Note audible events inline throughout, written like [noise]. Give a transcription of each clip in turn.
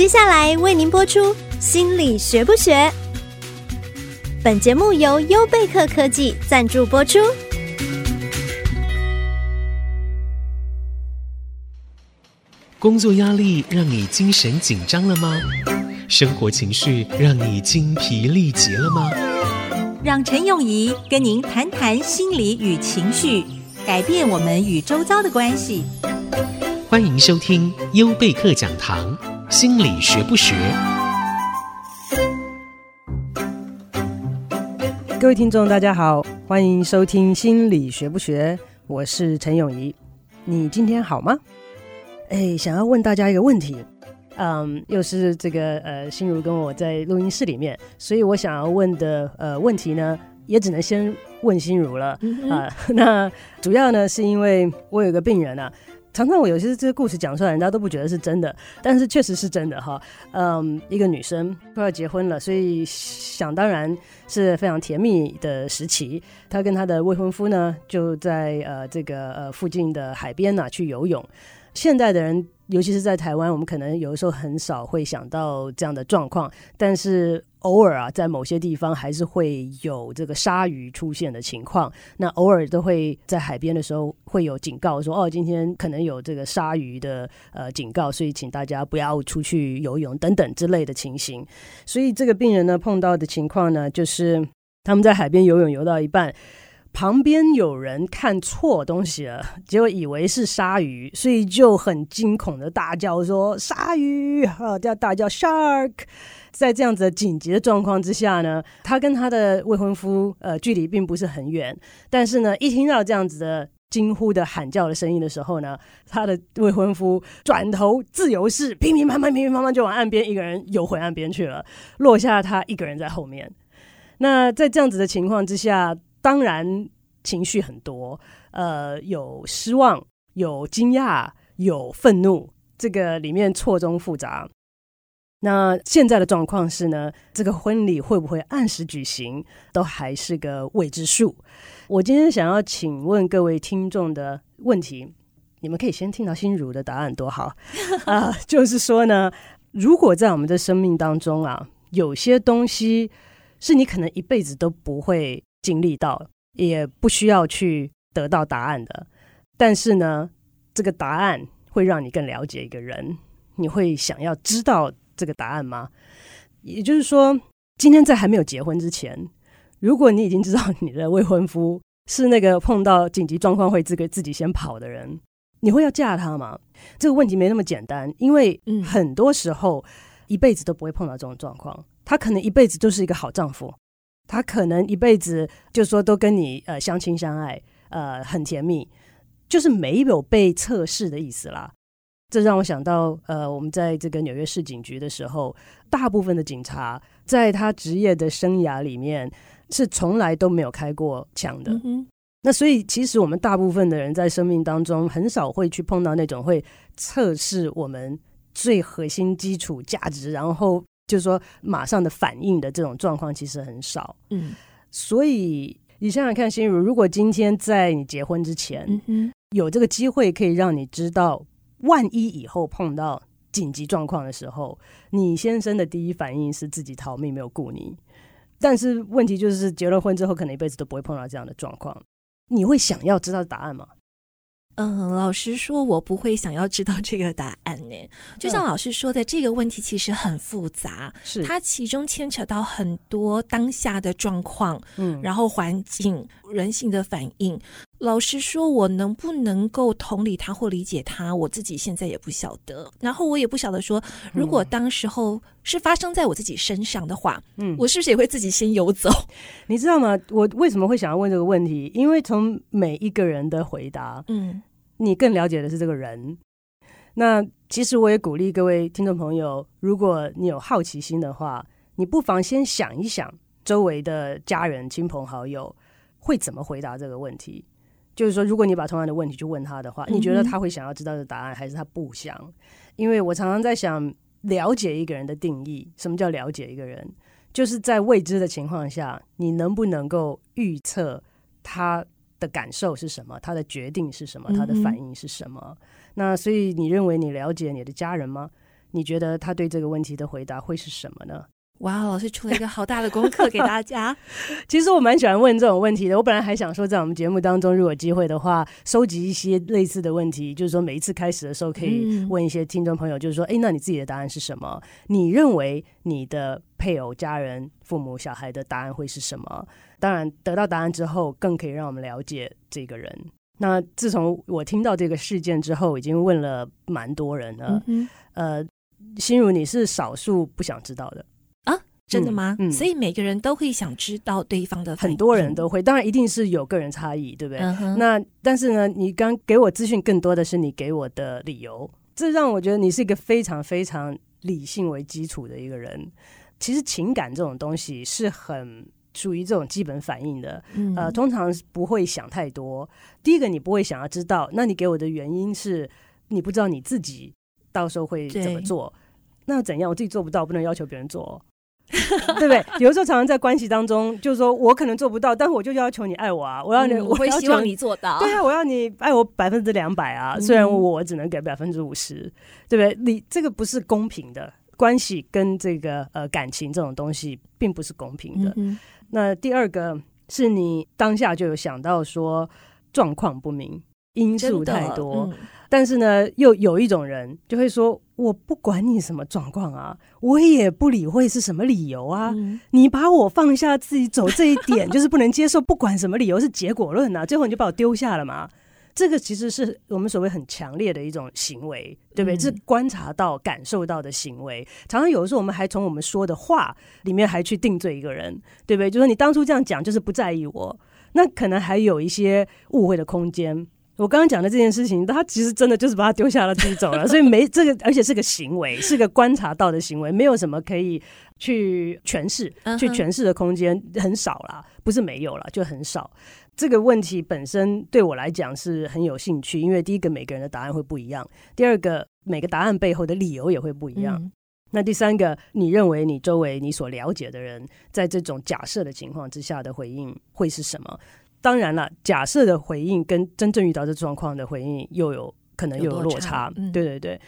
接下来为您播出《心理学不学》。本节目由优贝克科技赞助播出。工作压力让你精神紧张了吗？生活情绪让你精疲力竭了吗？让陈永仪跟您谈谈心理与情绪，改变我们与周遭的关系。欢迎收听优贝克讲堂，心理学不学？各位听众，大家好，欢迎收听心理学不学？我是陈永怡，你今天好吗？哎，想要问大家一个问题，嗯，又是这个呃，心如跟我在录音室里面，所以我想要问的呃问题呢，也只能先问心如了啊、嗯呃。那主要呢，是因为我有个病人啊，常常我有些这个故事讲出来，人家都不觉得是真的，但是确实是真的哈。嗯，一个女生快要结婚了，所以想当然是非常甜蜜的时期，她跟她的未婚夫呢，就在呃这个呃附近的海边呐、去游泳。现代的人，尤其是在台湾，我们可能有的时候很少会想到这样的状况，但是偶尔啊，在某些地方还是会有这个鲨鱼出现的情况。那偶尔都会在海边的时候会有警告说，哦，今天可能有这个鲨鱼的呃警告，所以请大家不要出去游泳等等之类的情形。所以这个病人呢，碰到的情况呢，就是他们在海边游泳游到一半。旁边有人看错东西了，[laughs] 结果以为是鲨鱼，所以就很惊恐的大叫说：“鲨鱼！”啊，叫大叫 “shark”。在这样子的紧急的状况之下呢，他跟他的未婚夫呃距离并不是很远，但是呢，一听到这样子的惊呼的喊叫的声音的时候呢，他的未婚夫转头自由式乒乒乓乓、乒乒乓乓就往岸边一个人游回岸边去了，落下他一个人在后面。那在这样子的情况之下。当然，情绪很多，呃，有失望，有惊讶，有愤怒，这个里面错综复杂。那现在的状况是呢，这个婚礼会不会按时举行，都还是个未知数。我今天想要请问各位听众的问题，你们可以先听到心如的答案多好 [laughs] 啊、呃！就是说呢，如果在我们的生命当中啊，有些东西是你可能一辈子都不会。经历到也不需要去得到答案的，但是呢，这个答案会让你更了解一个人。你会想要知道这个答案吗？也就是说，今天在还没有结婚之前，如果你已经知道你的未婚夫是那个碰到紧急状况会自个自己先跑的人，你会要嫁他吗？这个问题没那么简单，因为很多时候一辈子都不会碰到这种状况，他可能一辈子就是一个好丈夫。他可能一辈子就说都跟你呃相亲相爱，呃很甜蜜，就是没有被测试的意思啦。这让我想到呃我们在这个纽约市警局的时候，大部分的警察在他职业的生涯里面是从来都没有开过枪的。嗯。那所以其实我们大部分的人在生命当中很少会去碰到那种会测试我们最核心基础价值，然后。就是说，马上的反应的这种状况其实很少。嗯，所以你想想看，心如，如果今天在你结婚之前，嗯哼，有这个机会可以让你知道，万一以后碰到紧急状况的时候，你先生的第一反应是自己逃命，没有顾你。但是问题就是，结了婚之后，可能一辈子都不会碰到这样的状况。你会想要知道答案吗？嗯，老实说，我不会想要知道这个答案呢。就像老师说的，这个问题其实很复杂，是它其中牵扯到很多当下的状况，嗯，然后环境、人性的反应。老实说，我能不能够同理他或理解他，我自己现在也不晓得。然后我也不晓得说，如果当时候是发生在我自己身上的话，嗯，我是不是也会自己先游走？你知道吗？我为什么会想要问这个问题？因为从每一个人的回答，嗯。你更了解的是这个人。那其实我也鼓励各位听众朋友，如果你有好奇心的话，你不妨先想一想，周围的家人、亲朋好友会怎么回答这个问题。就是说，如果你把同样的问题去问他的话，你觉得他会想要知道的答案，还是他不想？因为我常常在想，了解一个人的定义，什么叫了解一个人？就是在未知的情况下，你能不能够预测他的感受是什么？他的决定是什么？他的反应是什么？嗯、那所以你认为你了解你的家人吗？你觉得他对这个问题的回答会是什么呢？哇，老师出了一个好大的功课给大家。[laughs] 其实我蛮喜欢问这种问题的。我本来还想说，在我们节目当中，如果机会的话，收集一些类似的问题，就是说每一次开始的时候，可以问一些听众朋友，就是说，哎、嗯，那你自己的答案是什么？你认为你的配偶、家人、父母、小孩的答案会是什么？当然，得到答案之后，更可以让我们了解这个人。那自从我听到这个事件之后，已经问了蛮多人了。嗯、呃，心如，你是少数不想知道的啊。真的吗？嗯，所以每个人都会想知道对方的，很多人都会，当然一定是有个人差异，对不对？嗯、那但是呢，你刚给我资讯更多的是你给我的理由，这让我觉得你是一个非常非常理性为基础的一个人。其实情感这种东西是很属于这种基本反应的，嗯、呃，通常不会想太多。第一个，你不会想要知道，那你给我的原因是你不知道你自己到时候会怎么做，那怎样？我自己做不到，不能要求别人做。[laughs] 对不对？[laughs] 有的时候常常在关系当中，就是说我可能做不到，但是我就要求你爱我啊！我要你，嗯、我会希望你做到。对啊，我要你爱我百分之两百啊！虽然我只能给百分之五十，对不对？你这个不是公平的关系，跟这个呃感情这种东西并不是公平的。嗯、那第二个是你当下就有想到说状况不明，因素太多。但是呢，又有一种人就会说：“我不管你什么状况啊，我也不理会是什么理由啊。嗯、你把我放下，自己走这一点 [laughs] 就是不能接受。不管什么理由是结果论啊，最后你就把我丢下了嘛。这个其实是我们所谓很强烈的一种行为，对不对？嗯、是观察到、感受到的行为。常常有的时候，我们还从我们说的话里面还去定罪一个人，对不对？就说你当初这样讲就是不在意我，那可能还有一些误会的空间。”我刚刚讲的这件事情，他其实真的就是把他丢下了，自己走了，[laughs] 所以没这个，而且是个行为，是个观察到的行为，没有什么可以去诠释、去诠释的空间，很少啦，不是没有啦，就很少。这个问题本身对我来讲是很有兴趣，因为第一个每个人的答案会不一样，第二个每个答案背后的理由也会不一样。嗯、那第三个，你认为你周围你所了解的人，在这种假设的情况之下的回应会是什么？当然了，假设的回应跟真正遇到这状况的回应又有可能又有落差。嗯、对对对，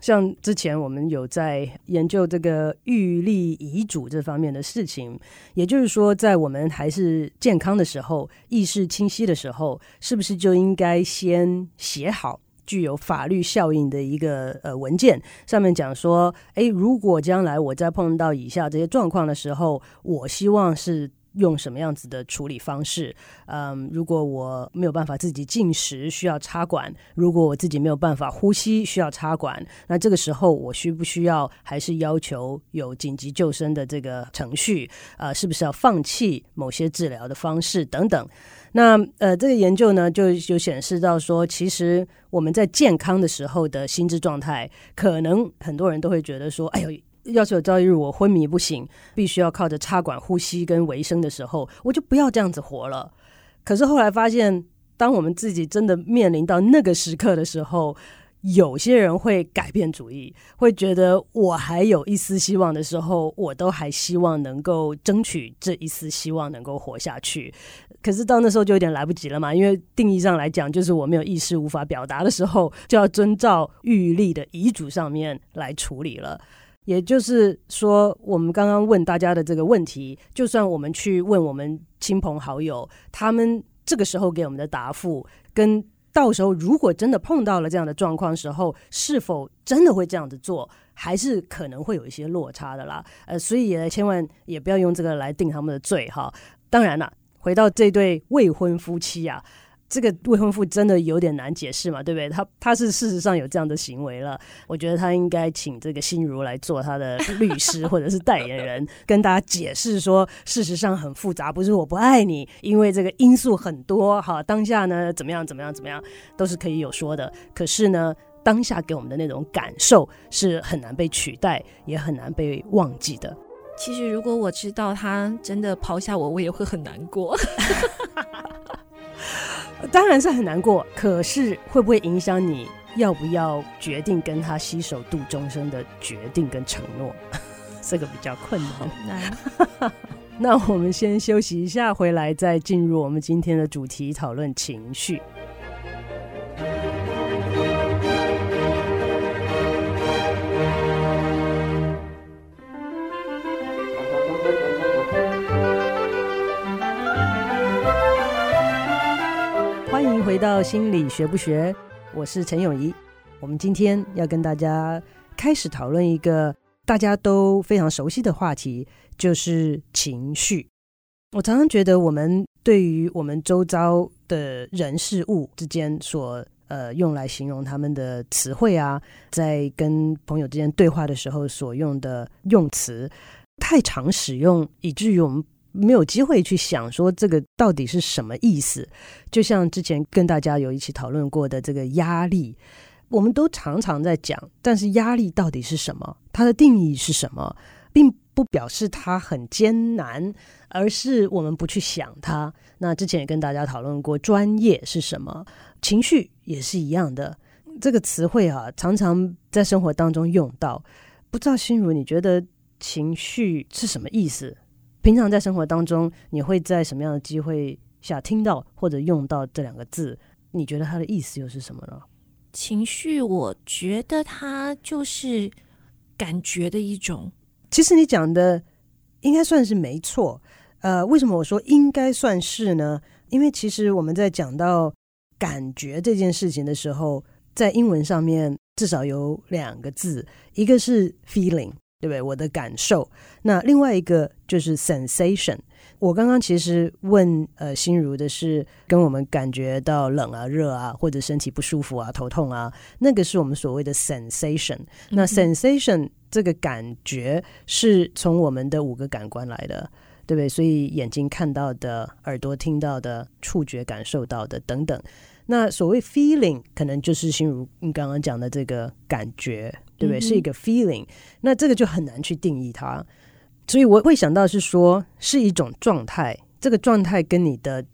像之前我们有在研究这个预立遗嘱这方面的事情，也就是说，在我们还是健康的时候、意识清晰的时候，是不是就应该先写好具有法律效应的一个呃文件，上面讲说，诶，如果将来我在碰到以下这些状况的时候，我希望是。用什么样子的处理方式？嗯，如果我没有办法自己进食，需要插管；如果我自己没有办法呼吸，需要插管，那这个时候我需不需要还是要求有紧急救生的这个程序？呃，是不是要放弃某些治疗的方式等等？那呃，这个研究呢，就就显示到说，其实我们在健康的时候的心智状态，可能很多人都会觉得说，哎呦。要是有朝一日我昏迷不醒，必须要靠着插管呼吸跟维生的时候，我就不要这样子活了。可是后来发现，当我们自己真的面临到那个时刻的时候，有些人会改变主意，会觉得我还有一丝希望的时候，我都还希望能够争取这一丝希望能够活下去。可是到那时候就有点来不及了嘛，因为定义上来讲，就是我没有意识无法表达的时候，就要遵照玉立的遗嘱上面来处理了。也就是说，我们刚刚问大家的这个问题，就算我们去问我们亲朋好友，他们这个时候给我们的答复，跟到时候如果真的碰到了这样的状况时候，是否真的会这样子做，还是可能会有一些落差的啦。呃，所以也千万也不要用这个来定他们的罪哈。当然了，回到这对未婚夫妻啊。这个未婚夫真的有点难解释嘛，对不对？他他是事实上有这样的行为了，我觉得他应该请这个心如来做他的律师或者是代言人，跟大家解释说，事实上很复杂，不是我不爱你，因为这个因素很多，哈，当下呢怎么样怎么样怎么样都是可以有说的。可是呢，当下给我们的那种感受是很难被取代，也很难被忘记的。其实如果我知道他真的抛下我，我也会很难过。当然是很难过，可是会不会影响你要不要决定跟他携手度终生的决定跟承诺？[laughs] 这个比较困难。难 [laughs] 那我们先休息一下，回来再进入我们今天的主题讨论情绪。回到心理学不学，我是陈永仪。我们今天要跟大家开始讨论一个大家都非常熟悉的话题，就是情绪。我常常觉得，我们对于我们周遭的人事物之间所呃用来形容他们的词汇啊，在跟朋友之间对话的时候所用的用词，太常使用，以至于我们。没有机会去想说这个到底是什么意思，就像之前跟大家有一起讨论过的这个压力，我们都常常在讲，但是压力到底是什么？它的定义是什么？并不表示它很艰难，而是我们不去想它。那之前也跟大家讨论过，专业是什么？情绪也是一样的，这个词汇啊，常常在生活当中用到。不知道心如，你觉得情绪是什么意思？平常在生活当中，你会在什么样的机会下听到或者用到这两个字？你觉得它的意思又是什么呢？情绪，我觉得它就是感觉的一种。其实你讲的应该算是没错。呃，为什么我说应该算是呢？因为其实我们在讲到感觉这件事情的时候，在英文上面至少有两个字，一个是 feeling。对不对？我的感受。那另外一个就是 sensation。我刚刚其实问呃心如的是，跟我们感觉到冷啊、热啊，或者身体不舒服啊、头痛啊，那个是我们所谓的 sensation。那 sensation 这个感觉是从我们的五个感官来的，对不对？所以眼睛看到的、耳朵听到的、触觉感受到的等等。那所谓 feeling，可能就是心如你刚刚讲的这个感觉。对不对？是一个 feeling，那这个就很难去定义它，所以我会想到是说是一种状态，这个状态跟你的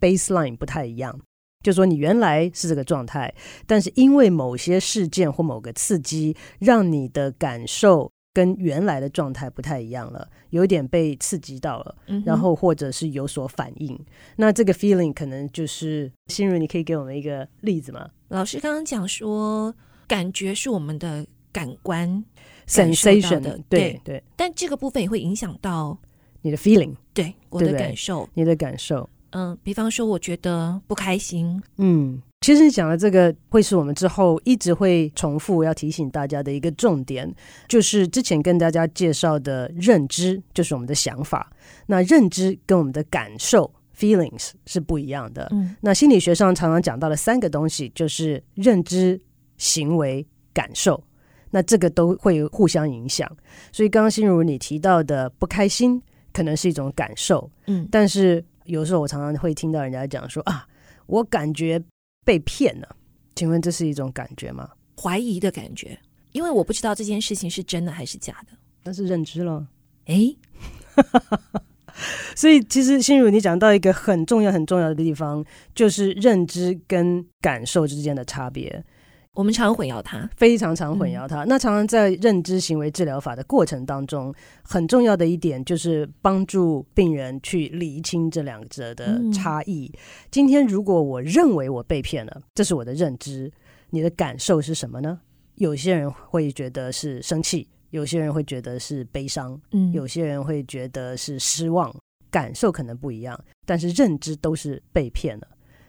baseline 不太一样，就说你原来是这个状态，但是因为某些事件或某个刺激，让你的感受跟原来的状态不太一样了，有点被刺激到了，然后或者是有所反应，那这个 feeling 可能就是心如，你可以给我们一个例子吗？老师刚刚讲说，感觉是我们的。感官 sensation 的，对。对，对，但这个部分也会影响到你的 feeling，对我的感受，你的感受，嗯，比方说我觉得不开心，嗯，其实你讲的这个会是我们之后一直会重复要提醒大家的一个重点，就是之前跟大家介绍的认知，就是我们的想法，那认知跟我们的感受 feelings 是不一样的，嗯，那心理学上常常讲到的三个东西，就是认知、行为、感受。那这个都会互相影响，所以刚刚心如你提到的不开心，可能是一种感受，嗯，但是有时候我常常会听到人家讲说啊，我感觉被骗了，请问这是一种感觉吗？怀疑的感觉，因为我不知道这件事情是真的还是假的，那是认知了，诶，[laughs] 所以其实心如你讲到一个很重要很重要的地方，就是认知跟感受之间的差别。我们常混淆它，非常常混淆它。嗯、那常常在认知行为治疗法的过程当中，很重要的一点就是帮助病人去厘清这两者的差异。嗯、今天如果我认为我被骗了，这是我的认知，你的感受是什么呢？有些人会觉得是生气，有些人会觉得是悲伤，嗯，有些人会觉得是失望，感受可能不一样，但是认知都是被骗了。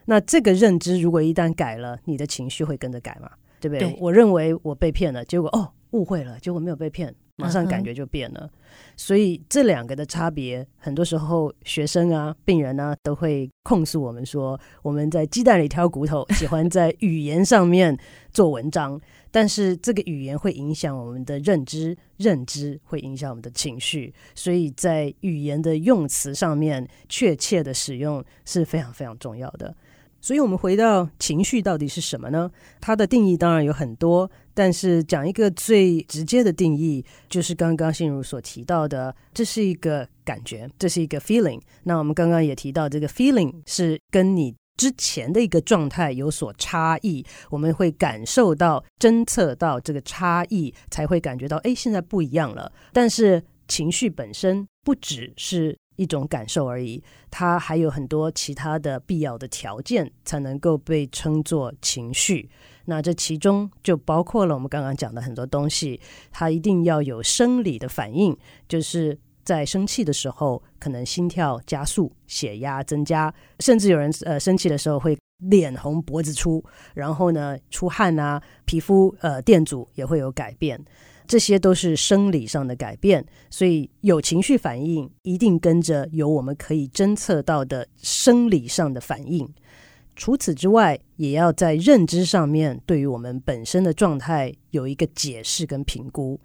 那这个认知如果一旦改了，你的情绪会跟着改嘛？对不对？对，我认为我被骗了，结果哦，误会了，结果没有被骗，马上感觉就变了。Uh. 所以这两个的差别，很多时候学生啊、病人啊都会控诉我们说，我们在鸡蛋里挑骨头，喜欢在语言上面做文章，但是这个语言会影响我们的认知，认知会影响我们的情绪，所以在语言的用词上面，确切的使用是非常非常重要的。所以，我们回到情绪到底是什么呢？它的定义当然有很多，但是讲一个最直接的定义，就是刚刚心如所提到的，这是一个感觉，这是一个 feeling。那我们刚刚也提到，这个 feeling 是跟你之前的一个状态有所差异，我们会感受到、侦测到这个差异，才会感觉到，哎，现在不一样了。但是情绪本身不只是。一种感受而已，它还有很多其他的必要的条件才能够被称作情绪。那这其中就包括了我们刚刚讲的很多东西，它一定要有生理的反应，就是在生气的时候，可能心跳加速、血压增加，甚至有人呃生气的时候会脸红脖子粗，然后呢出汗啊，皮肤呃电阻也会有改变，这些都是生理上的改变。所以有情绪反应，一定跟着有我们可以侦测到的生理上的反应。除此之外，也要在认知上面对于我们本身的状态有一个解释跟评估。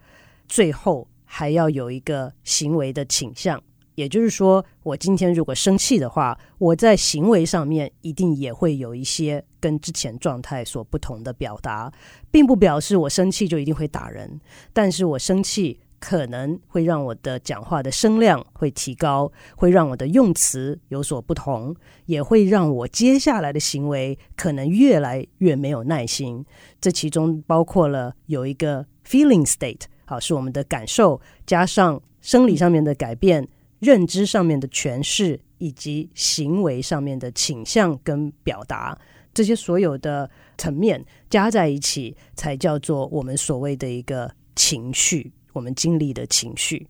最后还要有一个行为的倾向。也就是说，我今天如果生气的话，我在行为上面一定也会有一些跟之前状态所不同的表达，并不表示我生气就一定会打人，但是我生气可能会让我的讲话的声量会提高，会让我的用词有所不同，也会让我接下来的行为可能越来越没有耐心。这其中包括了有一个 feeling state，好，是我们的感受加上生理上面的改变。认知上面的诠释，以及行为上面的倾向跟表达，这些所有的层面加在一起，才叫做我们所谓的一个情绪，我们经历的情绪。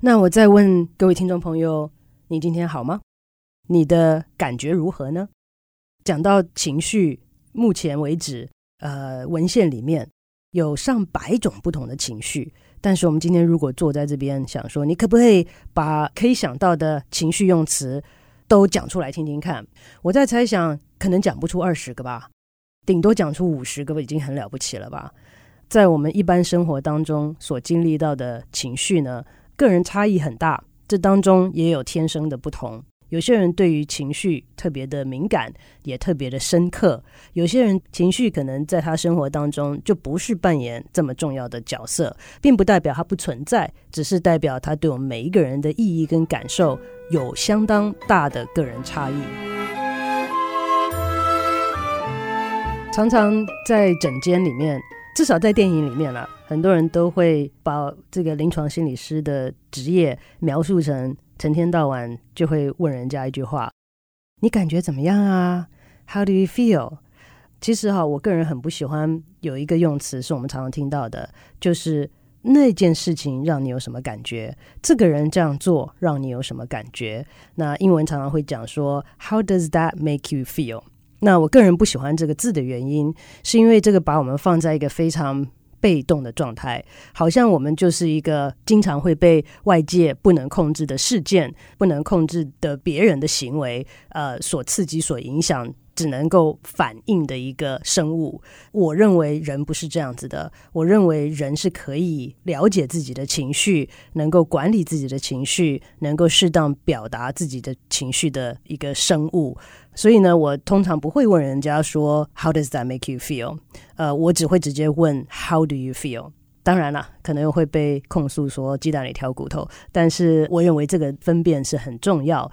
那我再问各位听众朋友，你今天好吗？你的感觉如何呢？讲到情绪，目前为止，呃，文献里面有上百种不同的情绪。但是我们今天如果坐在这边想说，你可不可以把可以想到的情绪用词都讲出来听听看？我在猜想，可能讲不出二十个吧，顶多讲出五十个，已经很了不起了吧？在我们一般生活当中所经历到的情绪呢，个人差异很大，这当中也有天生的不同。有些人对于情绪特别的敏感，也特别的深刻。有些人情绪可能在他生活当中就不是扮演这么重要的角色，并不代表它不存在，只是代表它对我们每一个人的意义跟感受有相当大的个人差异。常常在诊间里面，至少在电影里面了，很多人都会把这个临床心理师的职业描述成。成天到晚就会问人家一句话：“你感觉怎么样啊？”How do you feel？其实哈，我个人很不喜欢有一个用词是我们常常听到的，就是那件事情让你有什么感觉？这个人这样做让你有什么感觉？那英文常常会讲说：“How does that make you feel？” 那我个人不喜欢这个字的原因，是因为这个把我们放在一个非常被动的状态，好像我们就是一个经常会被外界不能控制的事件、不能控制的别人的行为，呃，所刺激、所影响。只能够反应的一个生物。我认为人不是这样子的。我认为人是可以了解自己的情绪，能够管理自己的情绪，能够适当表达自己的情绪的一个生物。所以呢，我通常不会问人家说 “How does that make you feel？” 呃，我只会直接问 “How do you feel？” 当然了，可能又会被控诉说鸡蛋里挑骨头，但是我认为这个分辨是很重要。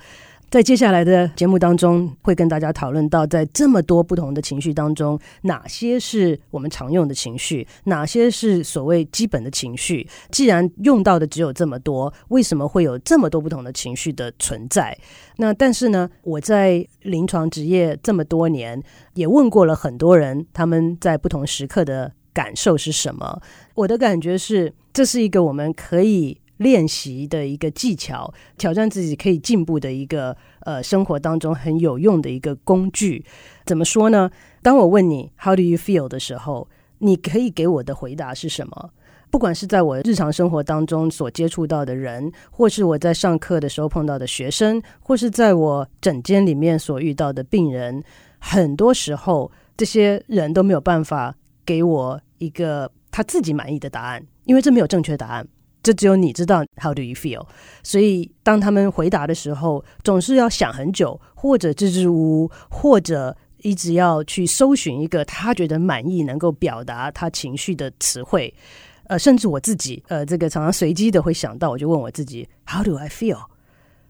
在接下来的节目当中，会跟大家讨论到，在这么多不同的情绪当中，哪些是我们常用的情绪，哪些是所谓基本的情绪。既然用到的只有这么多，为什么会有这么多不同的情绪的存在？那但是呢，我在临床职业这么多年，也问过了很多人，他们在不同时刻的感受是什么？我的感觉是，这是一个我们可以。练习的一个技巧，挑战自己可以进步的一个呃生活当中很有用的一个工具。怎么说呢？当我问你 “How do you feel” 的时候，你可以给我的回答是什么？不管是在我日常生活当中所接触到的人，或是我在上课的时候碰到的学生，或是在我诊间里面所遇到的病人，很多时候这些人都没有办法给我一个他自己满意的答案，因为这没有正确答案。这只有你知道，How do you feel？所以当他们回答的时候，总是要想很久，或者支支吾吾，或者一直要去搜寻一个他觉得满意、能够表达他情绪的词汇。呃，甚至我自己，呃，这个常常随机的会想到，我就问我自己，How do I feel？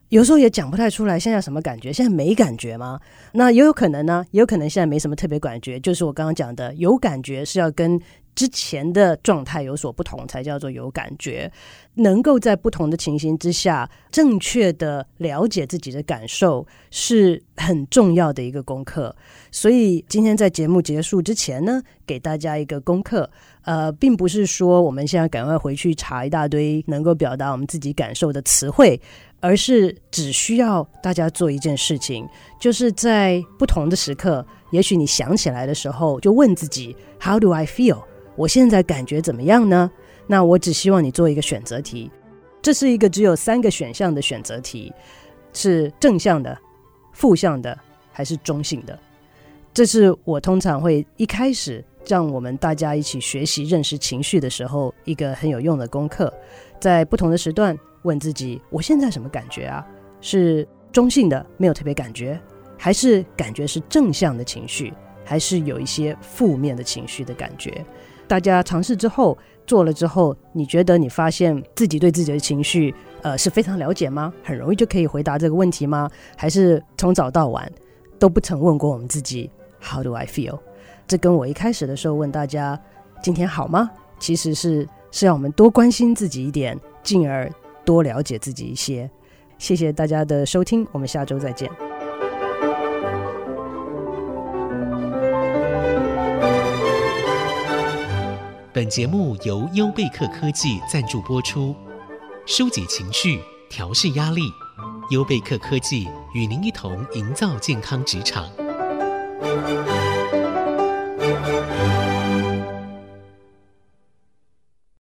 有时候也讲不太出来，现在什么感觉？现在没感觉吗？那也有可能呢，也有可能现在没什么特别感觉，就是我刚刚讲的，有感觉是要跟。之前的状态有所不同，才叫做有感觉。能够在不同的情形之下，正确的了解自己的感受，是很重要的一个功课。所以今天在节目结束之前呢，给大家一个功课。呃，并不是说我们现在赶快回去查一大堆能够表达我们自己感受的词汇，而是只需要大家做一件事情，就是在不同的时刻。也许你想起来的时候，就问自己：How do I feel？我现在感觉怎么样呢？那我只希望你做一个选择题，这是一个只有三个选项的选择题，是正向的、负向的还是中性的？这是我通常会一开始让我们大家一起学习认识情绪的时候一个很有用的功课，在不同的时段问自己：我现在什么感觉啊？是中性的，没有特别感觉，还是感觉是正向的情绪，还是有一些负面的情绪的感觉？大家尝试之后。做了之后，你觉得你发现自己对自己的情绪，呃，是非常了解吗？很容易就可以回答这个问题吗？还是从早到晚都不曾问过我们自己 How do I feel？这跟我一开始的时候问大家今天好吗？其实是是要我们多关心自己一点，进而多了解自己一些。谢谢大家的收听，我们下周再见。本节目由优贝克科技赞助播出，疏解情绪，调试压力，优贝克科技与您一同营造健康职场。